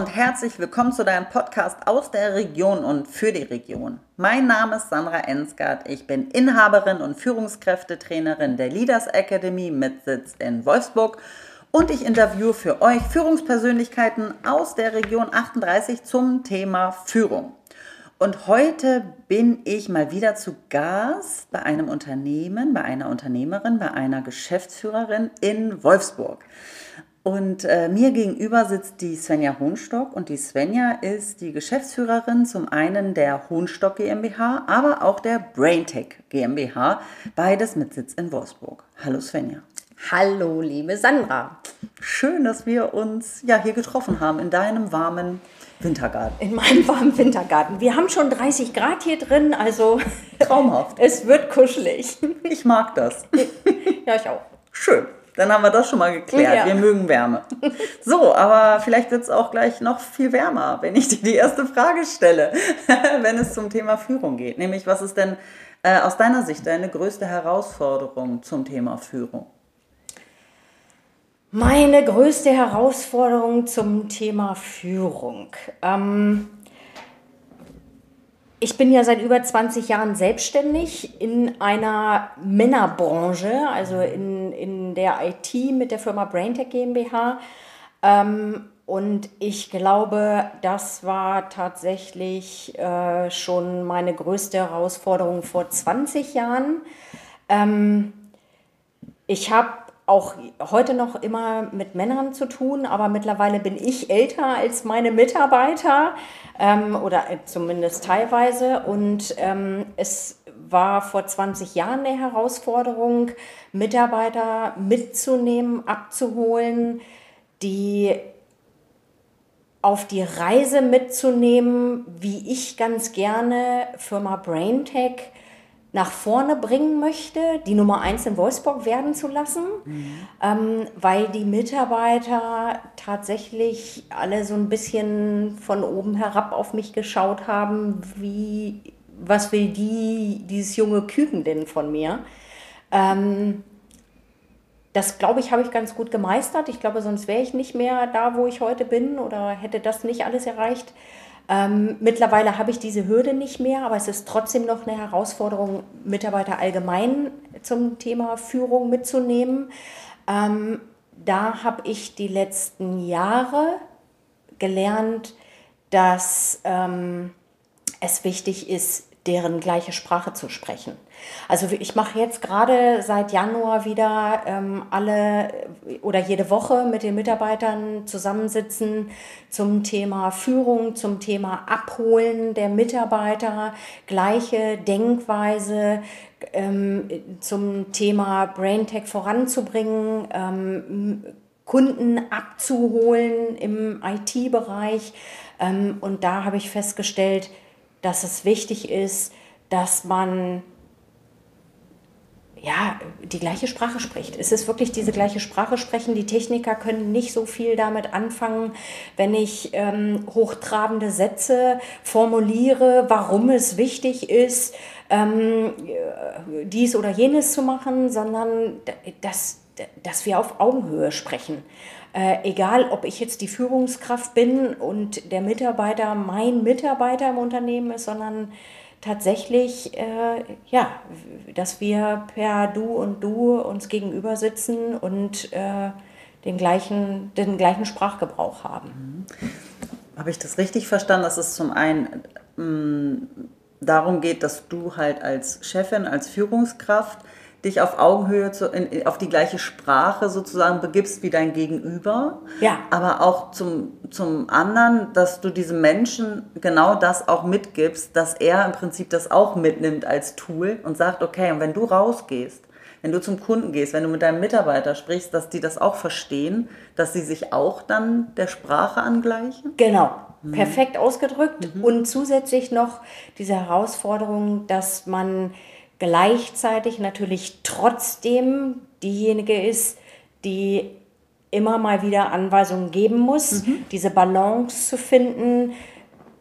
und herzlich willkommen zu deinem Podcast aus der Region und für die Region. Mein Name ist Sandra Ensgard. Ich bin Inhaberin und Führungskräftetrainerin der Leaders Academy mit Sitz in Wolfsburg und ich interviewe für euch Führungspersönlichkeiten aus der Region 38 zum Thema Führung. Und heute bin ich mal wieder zu Gast bei einem Unternehmen, bei einer Unternehmerin, bei einer Geschäftsführerin in Wolfsburg. Und äh, mir gegenüber sitzt die Svenja Hohnstock und die Svenja ist die Geschäftsführerin zum einen der Hohnstock GmbH, aber auch der Braintech GmbH, beides mit Sitz in Wolfsburg. Hallo Svenja. Hallo liebe Sandra. Schön, dass wir uns ja hier getroffen haben in deinem warmen Wintergarten. In meinem warmen Wintergarten. Wir haben schon 30 Grad hier drin, also traumhaft. es wird kuschelig. Ich mag das. ja, ich auch. Schön. Dann haben wir das schon mal geklärt. Ja. Wir mögen Wärme. So, aber vielleicht wird es auch gleich noch viel wärmer, wenn ich dir die erste Frage stelle, wenn es zum Thema Führung geht. Nämlich, was ist denn äh, aus deiner Sicht deine größte Herausforderung zum Thema Führung? Meine größte Herausforderung zum Thema Führung. Ähm, ich bin ja seit über 20 Jahren selbstständig in einer Männerbranche, also in, in der IT mit der Firma BrainTech GmbH. Ähm, und ich glaube, das war tatsächlich äh, schon meine größte Herausforderung vor 20 Jahren. Ähm, ich habe auch heute noch immer mit Männern zu tun, aber mittlerweile bin ich älter als meine Mitarbeiter ähm, oder äh, zumindest teilweise. Und ähm, es war vor 20 Jahren eine Herausforderung, Mitarbeiter mitzunehmen, abzuholen, die auf die Reise mitzunehmen, wie ich ganz gerne Firma BrainTech nach vorne bringen möchte, die Nummer eins in Wolfsburg werden zu lassen, mhm. ähm, weil die Mitarbeiter tatsächlich alle so ein bisschen von oben herab auf mich geschaut haben, wie, was will die, dieses junge Küken denn von mir? Ähm, das glaube ich, habe ich ganz gut gemeistert. Ich glaube, sonst wäre ich nicht mehr da, wo ich heute bin oder hätte das nicht alles erreicht. Ähm, mittlerweile habe ich diese Hürde nicht mehr, aber es ist trotzdem noch eine Herausforderung, Mitarbeiter allgemein zum Thema Führung mitzunehmen. Ähm, da habe ich die letzten Jahre gelernt, dass ähm, es wichtig ist, deren gleiche Sprache zu sprechen. Also ich mache jetzt gerade seit Januar wieder ähm, alle oder jede Woche mit den Mitarbeitern zusammensitzen zum Thema Führung, zum Thema Abholen der Mitarbeiter, gleiche Denkweise, ähm, zum Thema BrainTech voranzubringen, ähm, Kunden abzuholen im IT-Bereich. Ähm, und da habe ich festgestellt, dass es wichtig ist, dass man ja, die gleiche Sprache spricht. Es ist wirklich diese gleiche Sprache sprechen. Die Techniker können nicht so viel damit anfangen, wenn ich ähm, hochtrabende Sätze formuliere, warum es wichtig ist, ähm, dies oder jenes zu machen, sondern dass, dass wir auf Augenhöhe sprechen. Äh, egal, ob ich jetzt die Führungskraft bin und der Mitarbeiter mein Mitarbeiter im Unternehmen ist, sondern tatsächlich, äh, ja, dass wir per Du und Du uns gegenüber sitzen und äh, den, gleichen, den gleichen Sprachgebrauch haben. Mhm. Habe ich das richtig verstanden, dass es zum einen mh, mm, darum geht, dass du halt als Chefin, als Führungskraft dich auf Augenhöhe zu, in, auf die gleiche Sprache sozusagen begibst wie dein Gegenüber. Ja. Aber auch zum, zum anderen, dass du diesem Menschen genau das auch mitgibst, dass er im Prinzip das auch mitnimmt als Tool und sagt, okay, und wenn du rausgehst, wenn du zum Kunden gehst, wenn du mit deinem Mitarbeiter sprichst, dass die das auch verstehen, dass sie sich auch dann der Sprache angleichen? Genau, mhm. perfekt ausgedrückt. Mhm. Und zusätzlich noch diese Herausforderung, dass man gleichzeitig natürlich trotzdem diejenige ist, die immer mal wieder Anweisungen geben muss, mhm. diese Balance zu finden,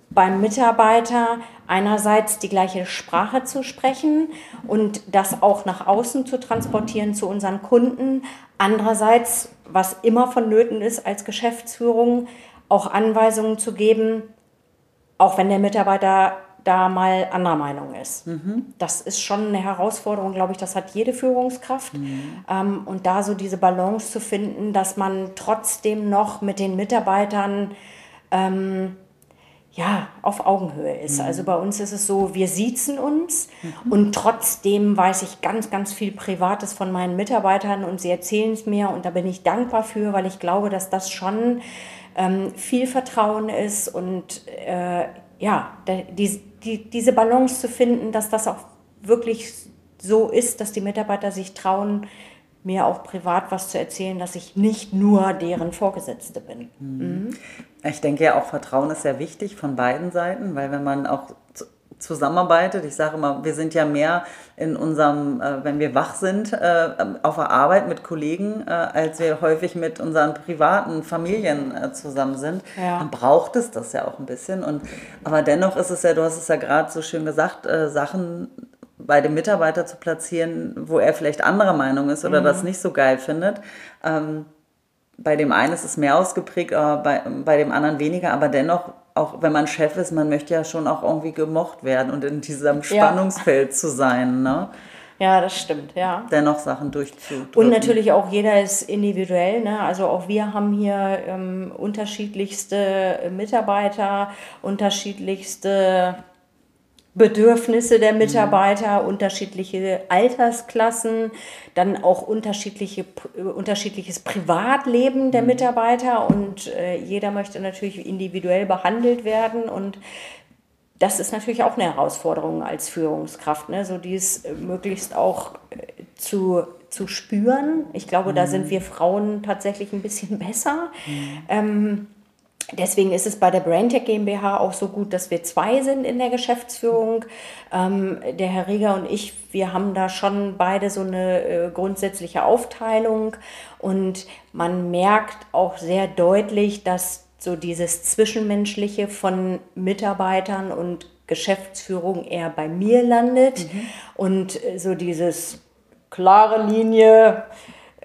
beim Mitarbeiter einerseits die gleiche Sprache zu sprechen und das auch nach außen zu transportieren zu unseren Kunden, andererseits, was immer vonnöten ist als Geschäftsführung, auch Anweisungen zu geben, auch wenn der Mitarbeiter da mal anderer Meinung ist. Mhm. Das ist schon eine Herausforderung, glaube ich, das hat jede Führungskraft. Mhm. Ähm, und da so diese Balance zu finden, dass man trotzdem noch mit den Mitarbeitern ähm, ja, auf Augenhöhe ist. Mhm. Also bei uns ist es so, wir siezen uns mhm. und trotzdem weiß ich ganz, ganz viel Privates von meinen Mitarbeitern und sie erzählen es mir und da bin ich dankbar für, weil ich glaube, dass das schon ähm, viel Vertrauen ist und äh, ja, die, die, diese Balance zu finden, dass das auch wirklich so ist, dass die Mitarbeiter sich trauen, mir auch privat was zu erzählen, dass ich nicht nur deren Vorgesetzte bin. Mhm. Ich denke ja auch Vertrauen ist sehr wichtig von beiden Seiten, weil wenn man auch zusammenarbeitet, ich sage immer, wir sind ja mehr in unserem, äh, wenn wir wach sind, äh, auf der Arbeit mit Kollegen, äh, als wir häufig mit unseren privaten Familien äh, zusammen sind, ja. dann braucht es das ja auch ein bisschen. Und, aber dennoch ist es ja, du hast es ja gerade so schön gesagt, äh, Sachen bei dem Mitarbeiter zu platzieren, wo er vielleicht anderer Meinung ist oder mhm. das nicht so geil findet. Ähm, bei dem einen ist es mehr ausgeprägt, bei, bei dem anderen weniger, aber dennoch, auch wenn man Chef ist, man möchte ja schon auch irgendwie gemocht werden und in diesem Spannungsfeld ja. zu sein. Ne? Ja, das stimmt, ja. Dennoch Sachen durchzudrücken. Und natürlich auch jeder ist individuell. Ne? Also auch wir haben hier ähm, unterschiedlichste Mitarbeiter, unterschiedlichste Bedürfnisse der mhm. Mitarbeiter, mhm. unterschiedliche Altersklassen, dann auch unterschiedliche, unterschiedliches Privatleben der mhm. Mitarbeiter und äh, jeder möchte natürlich individuell behandelt werden und das ist natürlich auch eine Herausforderung als Führungskraft, ne? so dies möglichst auch äh, zu, zu spüren. Ich glaube, mhm. da sind wir Frauen tatsächlich ein bisschen besser. Mhm. Ähm, Deswegen ist es bei der BrainTech GmbH auch so gut, dass wir zwei sind in der Geschäftsführung. Ähm, der Herr Rieger und ich, wir haben da schon beide so eine äh, grundsätzliche Aufteilung und man merkt auch sehr deutlich, dass so dieses Zwischenmenschliche von Mitarbeitern und Geschäftsführung eher bei mir landet mhm. und äh, so dieses klare Linie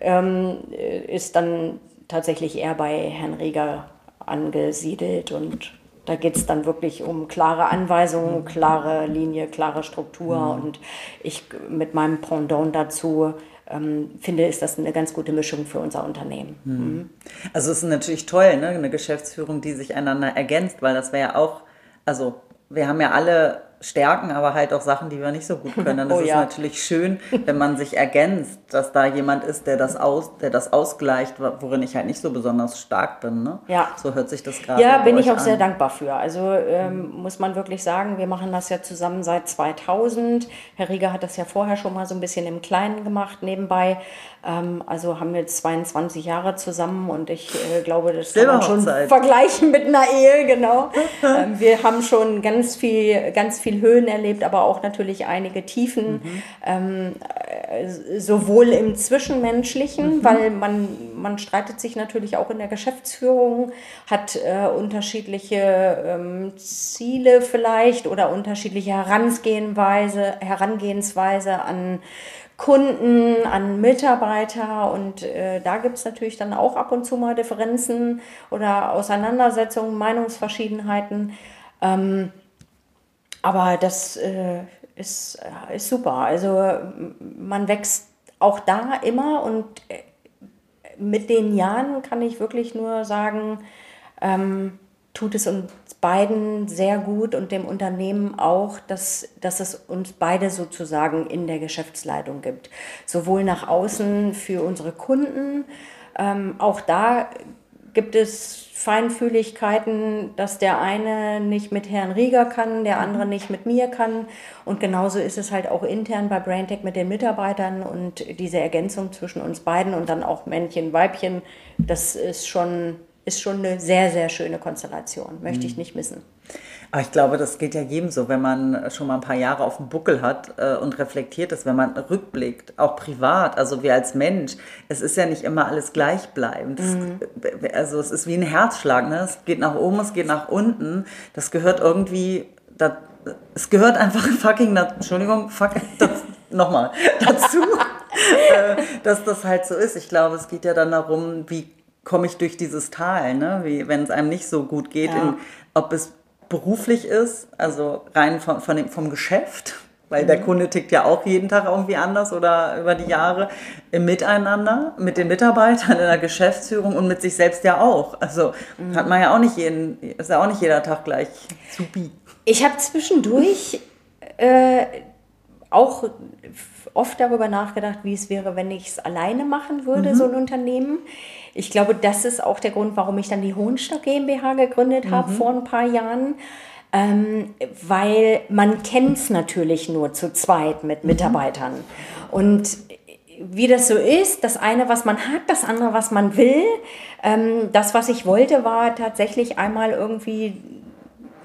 ähm, äh, ist dann tatsächlich eher bei Herrn Rieger angesiedelt und da geht es dann wirklich um klare Anweisungen, klare Linie, klare Struktur mhm. und ich mit meinem Pendant dazu ähm, finde, ist das eine ganz gute Mischung für unser Unternehmen. Mhm. Mhm. Also es ist natürlich toll, ne? eine Geschäftsführung, die sich einander ergänzt, weil das wäre ja auch, also wir haben ja alle Stärken, aber halt auch Sachen, die wir nicht so gut können. Das oh, ist ja. natürlich schön, wenn man sich ergänzt, dass da jemand ist, der das, aus, der das ausgleicht, worin ich halt nicht so besonders stark bin. Ne? Ja. So hört sich das gerade Ja, bin ich auch an. sehr dankbar für. Also ähm, muss man wirklich sagen, wir machen das ja zusammen seit 2000. Herr Rieger hat das ja vorher schon mal so ein bisschen im Kleinen gemacht, nebenbei. Ähm, also haben wir jetzt 22 Jahre zusammen und ich äh, glaube, das kann man schon vergleichen mit einer Ehe, genau. ähm, wir haben schon ganz viel, ganz viel Höhen erlebt, aber auch natürlich einige Tiefen, mhm. ähm, äh, sowohl im Zwischenmenschlichen, mhm. weil man, man streitet sich natürlich auch in der Geschäftsführung, hat äh, unterschiedliche ähm, Ziele vielleicht oder unterschiedliche Herangehensweise, Herangehensweise an Kunden, an Mitarbeiter und äh, da gibt es natürlich dann auch ab und zu mal Differenzen oder Auseinandersetzungen, Meinungsverschiedenheiten. Ähm, aber das äh, ist, äh, ist super. Also man wächst auch da immer und äh, mit den Jahren kann ich wirklich nur sagen, ähm, tut es uns beiden sehr gut und dem Unternehmen auch, dass, dass es uns beide sozusagen in der Geschäftsleitung gibt. Sowohl nach außen für unsere Kunden, ähm, auch da gibt es Feinfühligkeiten, dass der eine nicht mit Herrn Rieger kann, der andere nicht mit mir kann. Und genauso ist es halt auch intern bei BrainTech mit den Mitarbeitern und diese Ergänzung zwischen uns beiden und dann auch Männchen, Weibchen, das ist schon ist schon eine sehr, sehr schöne Konstellation. Möchte ich mhm. nicht missen. Aber ich glaube, das geht ja jedem so, wenn man schon mal ein paar Jahre auf dem Buckel hat äh, und reflektiert ist, wenn man rückblickt, auch privat, also wir als Mensch, es ist ja nicht immer alles gleichbleibend. Mhm. also es ist wie ein Herzschlag, ne? es geht nach oben, es geht nach unten. Das gehört irgendwie, das, es gehört einfach fucking, Entschuldigung, fuck, nochmal, dazu, äh, dass das halt so ist. Ich glaube, es geht ja dann darum, wie komme ich durch dieses Tal, ne? wenn es einem nicht so gut geht, Ja. in, ob es beruflich ist, also rein von, von dem, vom Geschäft, weil der Kunde tickt ja auch jeden Tag irgendwie anders oder über die Jahre im Miteinander mit den Mitarbeitern in der Geschäftsführung und mit sich selbst ja auch. Also hat man ja auch nicht jeden, ist ja auch nicht jeder Tag gleich supi. Ich habe zwischendurch äh, auch oft darüber nachgedacht, wie es wäre, wenn ich es alleine machen würde, so ein Unternehmen. Ich glaube, das ist auch der Grund, warum ich dann die Hohenstock GmbH gegründet habe vor ein paar Jahren. Ähm, weil man kennt es natürlich nur zu zweit mit Mitarbeitern. Und wie das so ist, das eine, was man hat, das andere, was man will. Ähm, das, was ich wollte, war tatsächlich einmal irgendwie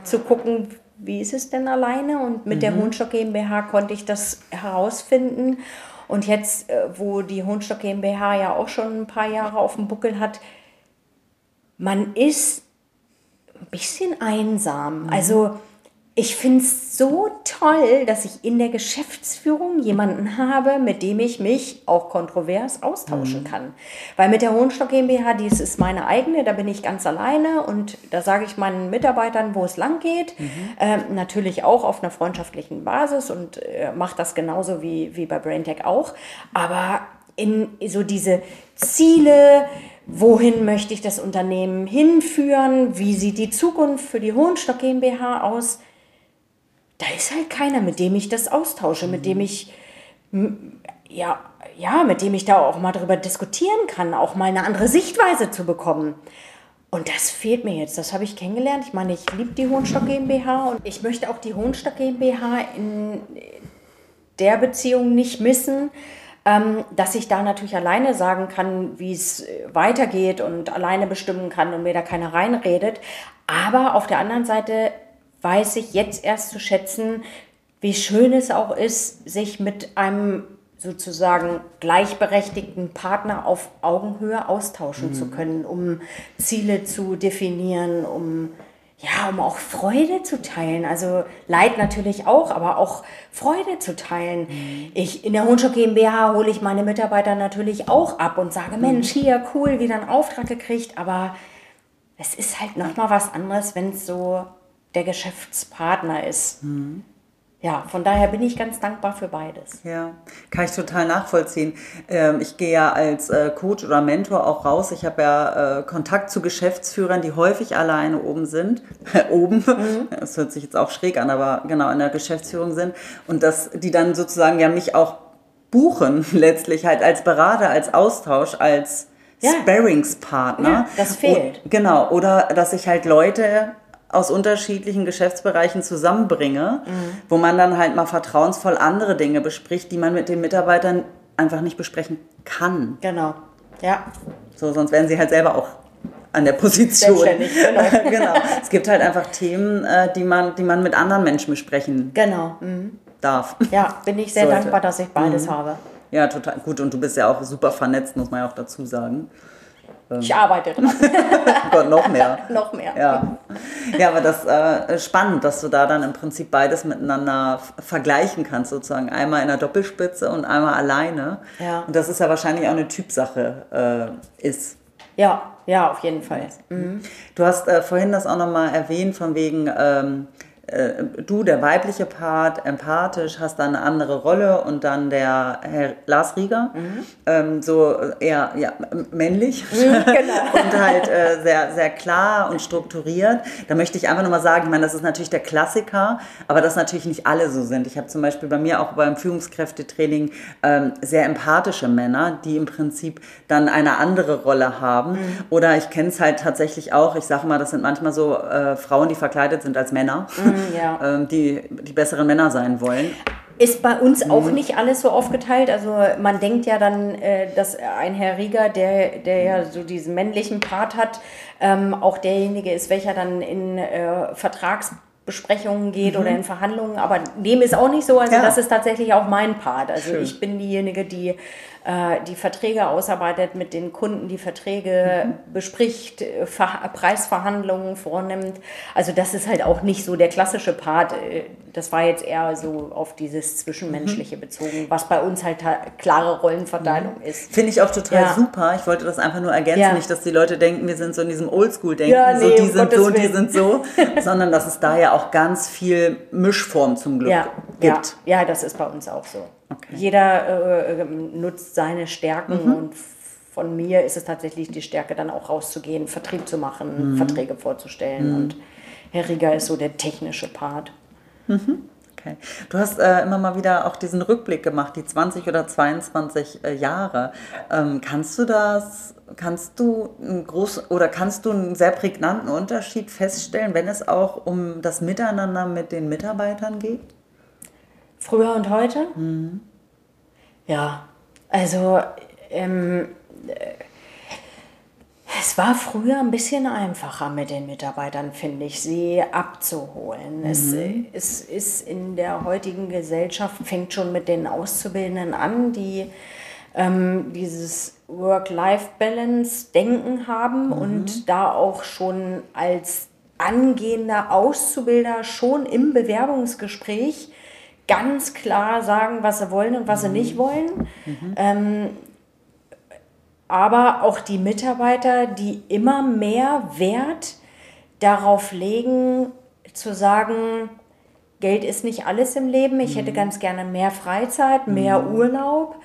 zu gucken, wie ist es denn alleine? Und mit der Hohenstock GmbH konnte ich das herausfinden. Und jetzt, äh, wo die Hohenstock GmbH ja auch schon ein paar Jahre auf dem Buckel hat, man ist ein bisschen einsam. Also ich finde es so toll, dass ich in der Geschäftsführung jemanden habe, mit dem ich mich auch kontrovers austauschen kann. Weil mit der Hohenstock GmbH, dies ist meine eigene, da bin ich ganz alleine und da sage ich meinen Mitarbeitern, wo es lang geht. Ähm, natürlich auch auf einer freundschaftlichen Basis und äh, mache das genauso wie, wie bei BrainTech auch. Aber in so diese Ziele, wohin möchte ich das Unternehmen hinführen, wie sieht die Zukunft für die Hohenstock GmbH aus, da ist halt keiner, mit dem ich das austausche, mit dem ich ja, ja, mit dem ich da auch mal drüber diskutieren kann, auch mal eine andere Sichtweise zu bekommen. Und das fehlt mir jetzt. Das habe ich kennengelernt. Ich meine, ich liebe die Hohenstock GmbH und ich möchte auch die Hohenstock GmbH in der Beziehung nicht missen, ähm, dass ich da natürlich alleine sagen kann, wie es weitergeht und alleine bestimmen kann und mir da keiner reinredet. Aber auf der anderen Seite weiß ich jetzt erst zu schätzen, wie schön es auch ist, sich mit einem sozusagen gleichberechtigten Partner auf Augenhöhe austauschen zu können, um Ziele zu definieren, um ja, um auch Freude zu teilen. Also Leid natürlich auch, aber auch Freude zu teilen. Ich in der Hohenstock GmbH hole ich meine Mitarbeiter natürlich auch ab und sage, Mensch, hier cool, wieder einen Auftrag gekriegt, aber es ist halt noch mal was anderes, wenn es so der Geschäftspartner ist. Ja, von daher bin ich ganz dankbar für beides. Ja, kann ich total nachvollziehen. Ähm, ich gehe ja als äh, Coach oder Mentor auch raus. Ich habe ja äh, Kontakt zu Geschäftsführern, die häufig alleine oben sind. oben, das hört sich jetzt auch schräg an, aber genau in der Geschäftsführung sind. Und dass die dann sozusagen ja mich auch buchen, letztlich halt als Berater, als Austausch, als Ja. Sparringspartner. Ja, das fehlt. Genau, oder dass ich halt Leute aus unterschiedlichen Geschäftsbereichen zusammenbringe, wo man dann halt mal vertrauensvoll andere Dinge bespricht, die man mit den Mitarbeitern einfach nicht besprechen kann. Genau. Ja, So, sonst wären sie halt selber auch an der Position. Selbstständig, genau. genau. Es gibt halt einfach Themen, äh, die man, die man mit anderen Menschen besprechen genau. Mhm. darf. Ja, bin ich sehr Sollte. dankbar, dass ich beides habe. Ja, total gut. Und du bist ja auch super vernetzt, muss man ja auch dazu sagen. Ich arbeite dran. Oh Gott, noch mehr. Noch mehr. Ja, ja aber das äh, ist spannend, dass du da dann im Prinzip beides miteinander vergleichen kannst, sozusagen. Einmal in der Doppelspitze und einmal alleine. Ja. Und das ist ja wahrscheinlich auch eine Typsache äh, ist. Ja, ja, auf jeden Fall. Du hast äh, vorhin das auch nochmal erwähnt, von wegen, ähm, äh, du, der weibliche Part, empathisch, hast da eine andere Rolle und dann der Herr Lars Rieger, ähm, so eher ja, männlich genau. und halt äh, sehr, sehr klar und strukturiert. Da möchte ich einfach nochmal sagen, ich meine, das ist natürlich der Klassiker, aber dass natürlich nicht alle so sind. Ich habe zum Beispiel bei mir auch beim Führungskräftetraining ähm, sehr empathische Männer, die im Prinzip dann eine andere Rolle haben. Oder ich kenne es halt tatsächlich auch, ich sage mal, das sind manchmal so äh, Frauen, die verkleidet sind als Männer, ja. ähm, die die besseren Männer sein wollen. Ist bei uns auch nicht alles so aufgeteilt. Also man denkt ja dann, äh, dass ein Herr Rieger, der, der ja so diesen männlichen Part hat, ähm, auch derjenige ist, welcher dann in äh, Vertragsbesprechungen geht oder in Verhandlungen. Aber dem ist auch nicht so. Also Ja. das ist tatsächlich auch mein Part. Also Schön. ich bin diejenige, die äh, die Verträge ausarbeitet, mit den Kunden die Verträge mhm. bespricht, äh, Preisverhandlungen vornimmt. Also das ist halt auch nicht so der klassische Part. Äh, das war jetzt eher so auf dieses Zwischenmenschliche mhm. bezogen, was bei uns halt klare Rollenverteilung mhm. ist. Finde ich auch total ja. super. Ich wollte das einfach nur ergänzen, ja. nicht, dass die Leute denken, wir sind so in diesem Oldschool-Denken, ja, nee, so die sind so, die sind so, sondern dass es da ja auch ganz viel Mischform zum Glück gibt. Ja, das ist bei uns auch so. Jeder äh, nutzt seine Stärken mhm. und von mir ist es tatsächlich die Stärke, dann auch rauszugehen, Vertrieb zu machen, mhm. Verträge vorzustellen. Mhm. Und Herr Rieger ist so der technische Part. Mhm. Okay. Du hast äh, immer mal wieder auch diesen Rückblick gemacht, die 20 oder 22 äh, Jahre. Ähm, kannst du das, kannst du einen groß oder kannst du einen sehr prägnanten Unterschied feststellen, wenn es auch um das Miteinander mit den Mitarbeitern geht? Früher und heute? Mhm. Ja, also ähm, äh, es war früher ein bisschen einfacher mit den Mitarbeitern, finde ich, sie abzuholen. Mhm. Es, es ist in der heutigen Gesellschaft, fängt schon mit den Auszubildenden an, die ähm, dieses Work-Life-Balance-Denken haben mhm. und da auch schon als angehender Auszubilder schon im Bewerbungsgespräch ganz klar sagen, was sie wollen und was sie nicht wollen. Mhm. Ähm, aber auch die Mitarbeiter, die immer mehr Wert darauf legen, zu sagen, Geld ist nicht alles im Leben, ich mhm. hätte ganz gerne mehr Freizeit, mehr mhm. Urlaub.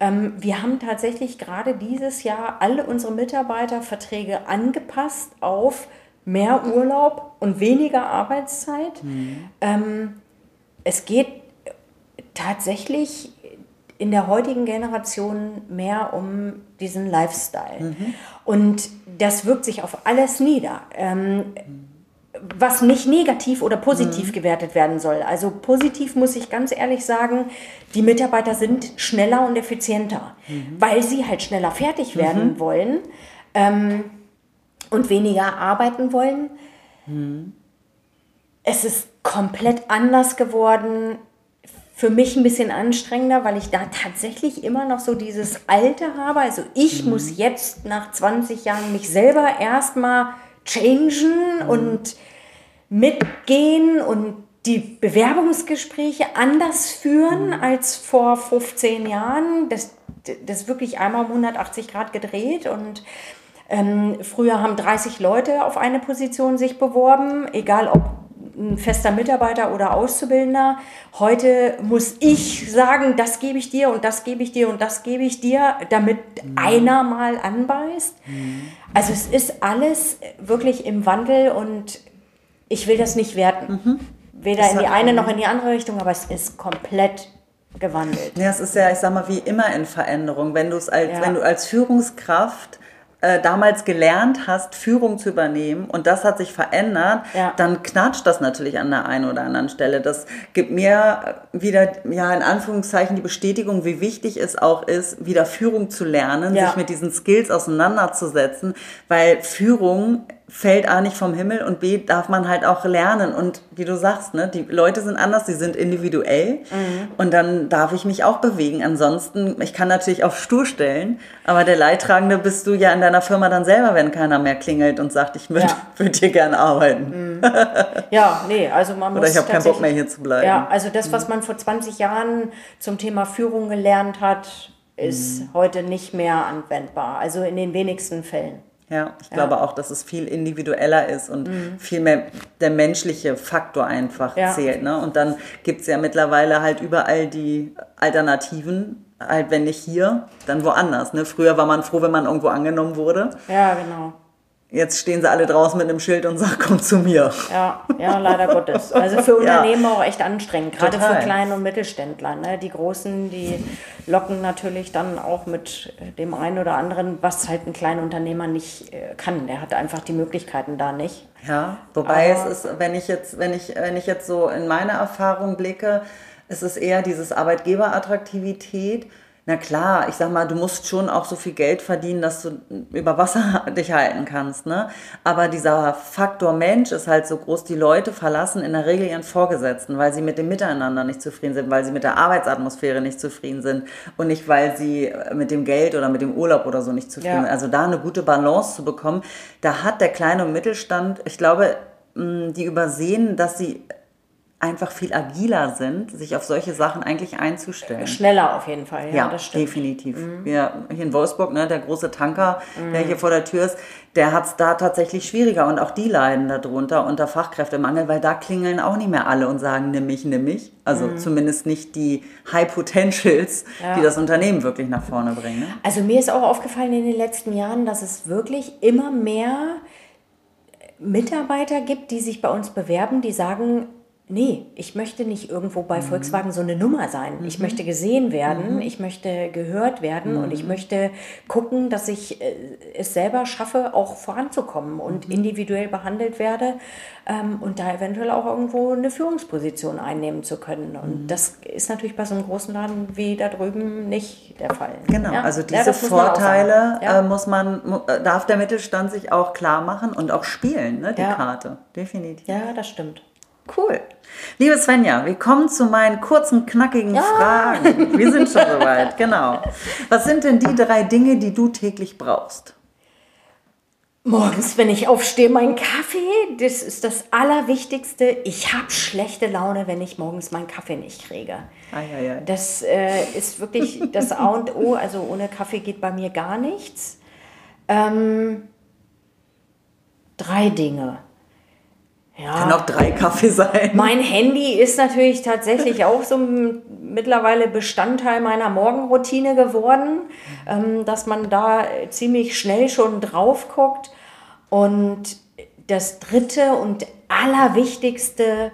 Ähm, wir haben tatsächlich gerade dieses Jahr alle unsere Mitarbeiterverträge angepasst auf mehr Urlaub und weniger Arbeitszeit. Mhm. Ähm, es geht tatsächlich in der heutigen Generation mehr um diesen Lifestyle. Mhm. Und das wirkt sich auf alles nieder. Ähm, was nicht negativ oder positiv mhm. gewertet werden soll. Also positiv muss ich ganz ehrlich sagen, die Mitarbeiter sind schneller und effizienter, mhm. weil sie halt schneller fertig werden mhm. wollen ähm, und weniger arbeiten wollen. Mhm. Es ist komplett anders geworden für mich ein bisschen anstrengender, weil ich da tatsächlich immer noch so dieses Alte habe. Also ich mhm. muss jetzt nach 20 Jahren mich selber erstmal changen mhm. und mitgehen und die Bewerbungsgespräche anders führen mhm. als vor 15 Jahren. Das, das wirklich einmal um 180 Grad gedreht und ähm, früher haben 30 Leute auf eine Position sich beworben, egal ob ein fester Mitarbeiter oder Auszubildender. Heute muss ich sagen, das gebe ich dir und das gebe ich dir und das gebe ich dir, damit mhm. einer mal anbeißt. Mhm. Also es ist alles wirklich im Wandel und ich will das nicht werten. Mhm. Weder das in die eine noch in die andere Richtung, aber es ist komplett gewandelt. Ja, es ist ja, ich sag mal, wie immer in Veränderung. Wenn du es als, ja. wenn du als Führungskraft äh, damals gelernt hast, Führung zu übernehmen und das hat sich verändert, ja. dann knatscht das natürlich an der einen oder anderen Stelle. Das gibt mir wieder, ja, in Anführungszeichen die Bestätigung, wie wichtig es auch ist, wieder Führung zu lernen, ja. sich mit diesen Skills auseinanderzusetzen, weil Führung fällt A nicht vom Himmel und B darf man halt auch lernen. Und wie du sagst, ne, die Leute sind anders, die sind individuell mhm. und dann darf ich mich auch bewegen. Ansonsten, ich kann natürlich auf stur stellen, aber der Leidtragende bist du ja in deiner Firma dann selber, wenn keiner mehr klingelt und sagt, ich würde ja. würd hier gerne arbeiten. Mhm. Ja, nee, also man muss. Oder ich habe keinen Bock mehr hier zu bleiben. Ja, also das, was mhm. man vor 20 Jahren zum Thema Führung gelernt hat, ist mhm. heute nicht mehr anwendbar. Also in den wenigsten Fällen. Ja, ich ja. glaube auch, dass es viel individueller ist und mhm. viel mehr der menschliche Faktor einfach ja. zählt. Ne? Und dann gibt es ja mittlerweile halt überall die Alternativen. Halt, wenn nicht hier, dann woanders. Ne? Früher war man froh, wenn man irgendwo angenommen wurde. Ja, genau. Jetzt stehen sie alle draußen mit einem Schild und sagen, komm zu mir. Ja, ja, leider Gottes. Also für Unternehmen ja. auch echt anstrengend, gerade Total. für Klein- und Mittelständler. Ne? Die Großen, die locken natürlich dann auch mit dem einen oder anderen, was halt ein kleiner Unternehmer nicht äh, kann. Der hat einfach die Möglichkeiten da nicht. Ja, wobei Aber es ist, wenn ich jetzt, wenn ich, wenn ich jetzt so in meine Erfahrung blicke, ist es eher dieses Arbeitgeberattraktivität na klar, ich sag mal, du musst schon auch so viel Geld verdienen, dass du über Wasser dich halten kannst, ne? Aber dieser Faktor Mensch ist halt so groß, die Leute verlassen in der Regel ihren Vorgesetzten, weil sie mit dem Miteinander nicht zufrieden sind, weil sie mit der Arbeitsatmosphäre nicht zufrieden sind und nicht, weil sie mit dem Geld oder mit dem Urlaub oder so nicht zufrieden ja. sind. Also da eine gute Balance zu bekommen, da hat der kleine Mittelstand, ich glaube, die übersehen, dass sie einfach viel agiler sind, sich auf solche Sachen eigentlich einzustellen. Schneller auf jeden Fall, ja, ja das stimmt. definitiv. Mhm. Wir, hier in Wolfsburg, ne, der große Tanker, mhm. der hier vor der Tür ist, der hat es da tatsächlich schwieriger und auch die leiden darunter unter Fachkräftemangel, weil da klingeln auch nicht mehr alle und sagen, nimm mich, nimm mich. Also mhm. zumindest nicht die High Potentials, ja. die das Unternehmen wirklich nach vorne bringen. Ne? Also mir ist auch aufgefallen in den letzten Jahren, dass es wirklich immer mehr Mitarbeiter gibt, die sich bei uns bewerben, die sagen, nee, ich möchte nicht irgendwo bei mhm. Volkswagen so eine Nummer sein. Mhm. Ich möchte gesehen werden, mhm. ich möchte gehört werden und ich mhm. möchte gucken, dass ich äh, es selber schaffe, auch voranzukommen und mhm. individuell behandelt werde ähm, und da eventuell auch irgendwo eine Führungsposition einnehmen zu können. Und mhm. das ist natürlich bei so einem großen Laden wie da drüben nicht der Fall. Genau, ja? also diese ja, Vorteile muss man, ja. äh, muss man, äh, darf der Mittelstand sich auch klar machen und auch spielen, ne, die Karte. Definitiv. Ja, das stimmt. Cool. Liebe Svenja, wir kommen zu meinen kurzen, knackigen ja. Fragen. Wir sind schon soweit, genau. Was sind denn die drei Dinge, die du täglich brauchst? Morgens, wenn ich aufstehe, mein Kaffee, das ist das Allerwichtigste. Ich habe schlechte Laune, wenn ich morgens meinen Kaffee nicht kriege. Ei, ei, ei. Das äh, ist wirklich das A und O. Also ohne Kaffee geht bei mir gar nichts. Ähm, drei Dinge. Ja, Kann auch drei Kaffee sein. Mein Handy ist natürlich tatsächlich auch so mittlerweile Bestandteil meiner Morgenroutine geworden, ähm, dass man da ziemlich schnell schon drauf guckt. Und das dritte und allerwichtigste,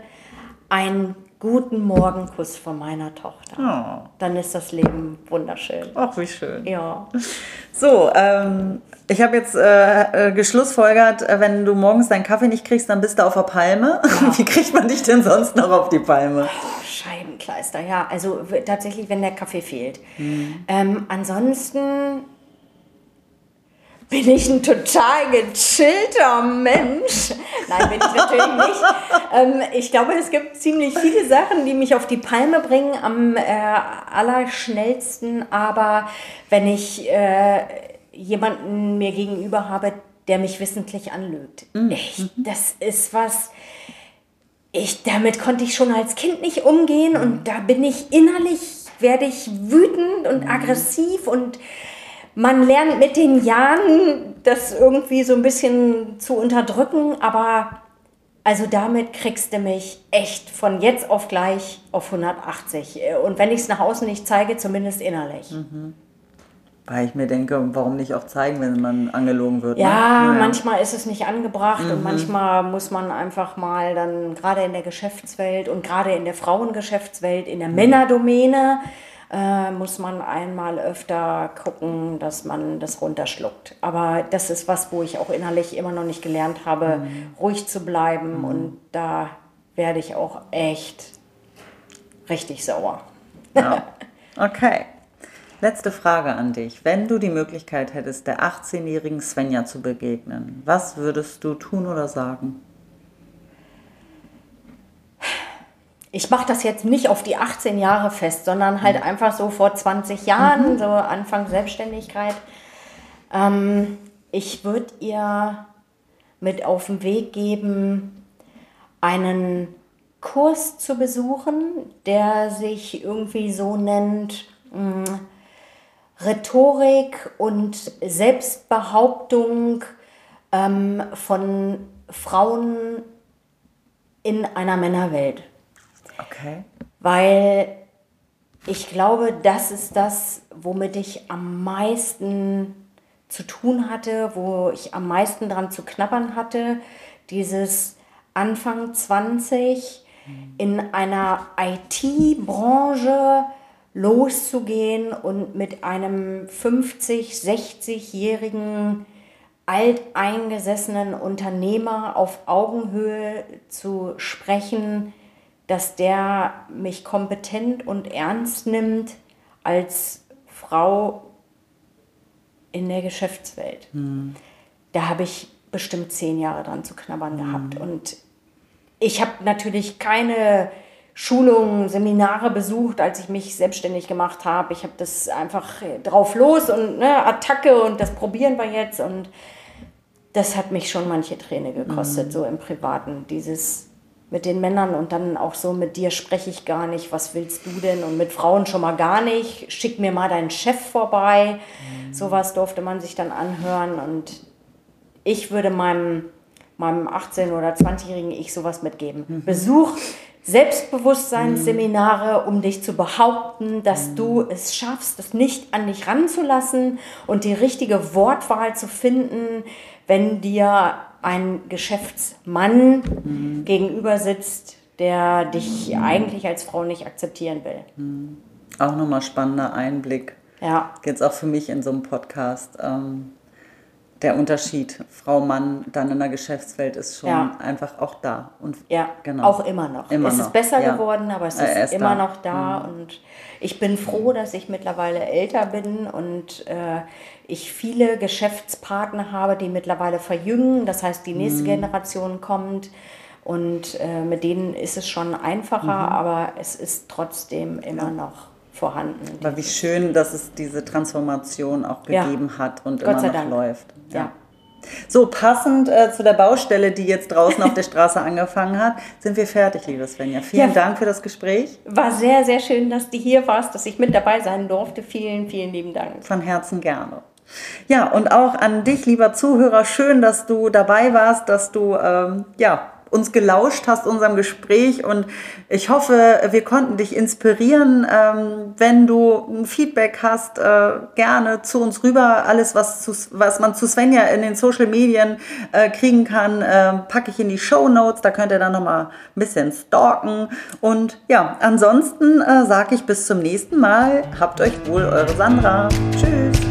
ein guten Morgenkuss von meiner Tochter. Oh. Dann ist das Leben wunderschön. Ach, wie schön. Ja. So, ähm, ich habe jetzt äh, äh, geschlussfolgert, äh, wenn du morgens deinen Kaffee nicht kriegst, dann bist du auf der Palme. Ja. Wie kriegt man dich denn sonst noch auf die Palme? Scheibenkleister, ja. Also tatsächlich, wenn der Kaffee fehlt. Mhm. Ähm, ansonsten bin ich ein total gechillter Mensch. Nein, bin ich natürlich nicht. Ähm, ich glaube, es gibt ziemlich viele Sachen, die mich auf die Palme bringen, am äh, allerschnellsten. Aber wenn ich äh, jemanden mir gegenüber habe, der mich wissentlich anlügt, mhm. ich, das ist was. Ich, damit konnte ich schon als Kind nicht umgehen mhm. und da bin ich innerlich, werde ich wütend und mhm. aggressiv und man lernt mit den Jahren das irgendwie so ein bisschen zu unterdrücken, aber also damit kriegst du mich echt von jetzt auf gleich auf 180. Und wenn ich es nach außen nicht zeige, zumindest innerlich. Mhm. Weil ich mir denke, warum nicht auch zeigen, wenn man angelogen wird? Ne? Ja, ne? manchmal ist es nicht angebracht mhm. und manchmal muss man einfach mal dann gerade in der Geschäftswelt und gerade in der Frauengeschäftswelt, in der mhm. Männerdomäne, äh, muss man einmal öfter gucken, dass man das runterschluckt. Aber das ist was, wo ich auch innerlich immer noch nicht gelernt habe, mhm. ruhig zu bleiben. Mhm. Und da werde ich auch echt richtig sauer. Ja. Okay. Letzte Frage an dich. Wenn du die Möglichkeit hättest, der 18-jährigen Svenja zu begegnen, was würdest du tun oder sagen? Ich mache das jetzt nicht auf die 18 Jahre fest, sondern halt mhm. einfach so vor 20 Jahren, mhm. so Anfang Selbstständigkeit. Ähm, ich würde ihr mit auf den Weg geben, einen Kurs zu besuchen, der sich irgendwie so nennt mh, hm, Rhetorik und Selbstbehauptung ähm, von Frauen in einer Männerwelt. Okay. Weil ich glaube, das ist das, womit ich am meisten zu tun hatte, wo ich am meisten dran zu knabbern hatte. Dieses Anfang 20 in einer IT-Branche loszugehen und mit einem 50, 60-jährigen alteingesessenen Unternehmer auf Augenhöhe zu sprechen, dass der mich kompetent und ernst nimmt als Frau in der Geschäftswelt. Da habe ich bestimmt zehn Jahre dran zu knabbern gehabt. Und ich habe natürlich keine Schulungen, Seminare besucht, als ich mich selbstständig gemacht habe. Ich habe das einfach drauf los und ne, Attacke und das probieren wir jetzt. Und das hat mich schon manche Träne gekostet, mhm. so im Privaten. Dieses mit den Männern und dann auch so mit dir spreche ich gar nicht, was willst du denn? Und mit Frauen schon mal gar nicht, schick mir mal deinen Chef vorbei. Mhm. Sowas durfte man sich dann anhören und ich würde meinem, meinem 18- oder 20-jährigen Ich sowas mitgeben. Mhm. Besuch Selbstbewusstseinsseminare, um dich zu behaupten, dass du es schaffst, es nicht an dich ranzulassen und die richtige Wortwahl zu finden, wenn dir ein Geschäftsmann mhm. gegenüber sitzt, der dich mhm. eigentlich als Frau nicht akzeptieren will. Mhm. Auch nochmal spannender Einblick. Ja. Jetzt auch für mich in so einem Podcast. Ähm, der Unterschied Frau Mann dann in der Geschäftswelt ist schon ja. einfach auch da und ja genau. auch immer noch immer es noch. ist besser ja. geworden aber es ist, immer da. noch da mhm. und ich bin froh dass ich mittlerweile älter bin und äh, ich viele Geschäftspartner habe die mittlerweile verjüngen das heißt die nächste mhm. Generation kommt und äh, mit denen ist es schon einfacher mhm. aber es ist trotzdem immer noch vorhanden. Aber wie schön, dass es diese Transformation auch gegeben ja. hat und Gott immer noch Dank. läuft. Ja. ja. So, passend äh, zu der Baustelle, die jetzt draußen auf der Straße angefangen hat, sind wir fertig, liebe Svenja. Vielen ja. Dank für das Gespräch. War sehr, sehr schön, dass du hier warst, dass ich mit dabei sein durfte. Vielen, vielen lieben Dank. Von Herzen gerne. Ja, und auch an dich, lieber Zuhörer, schön, dass du dabei warst, dass du ähm, ja, uns gelauscht hast, unserem Gespräch. Und ich hoffe, wir konnten dich inspirieren. Ähm, wenn du ein Feedback hast, äh, gerne zu uns rüber. Alles, was, zu, was man zu Svenja in den Social Medien äh, kriegen kann, äh, packe ich in die Show Notes. Da könnt ihr dann nochmal ein bisschen stalken. Und ja, ansonsten äh, sage ich bis zum nächsten Mal. Habt euch wohl, eure Sandra. Tschüss.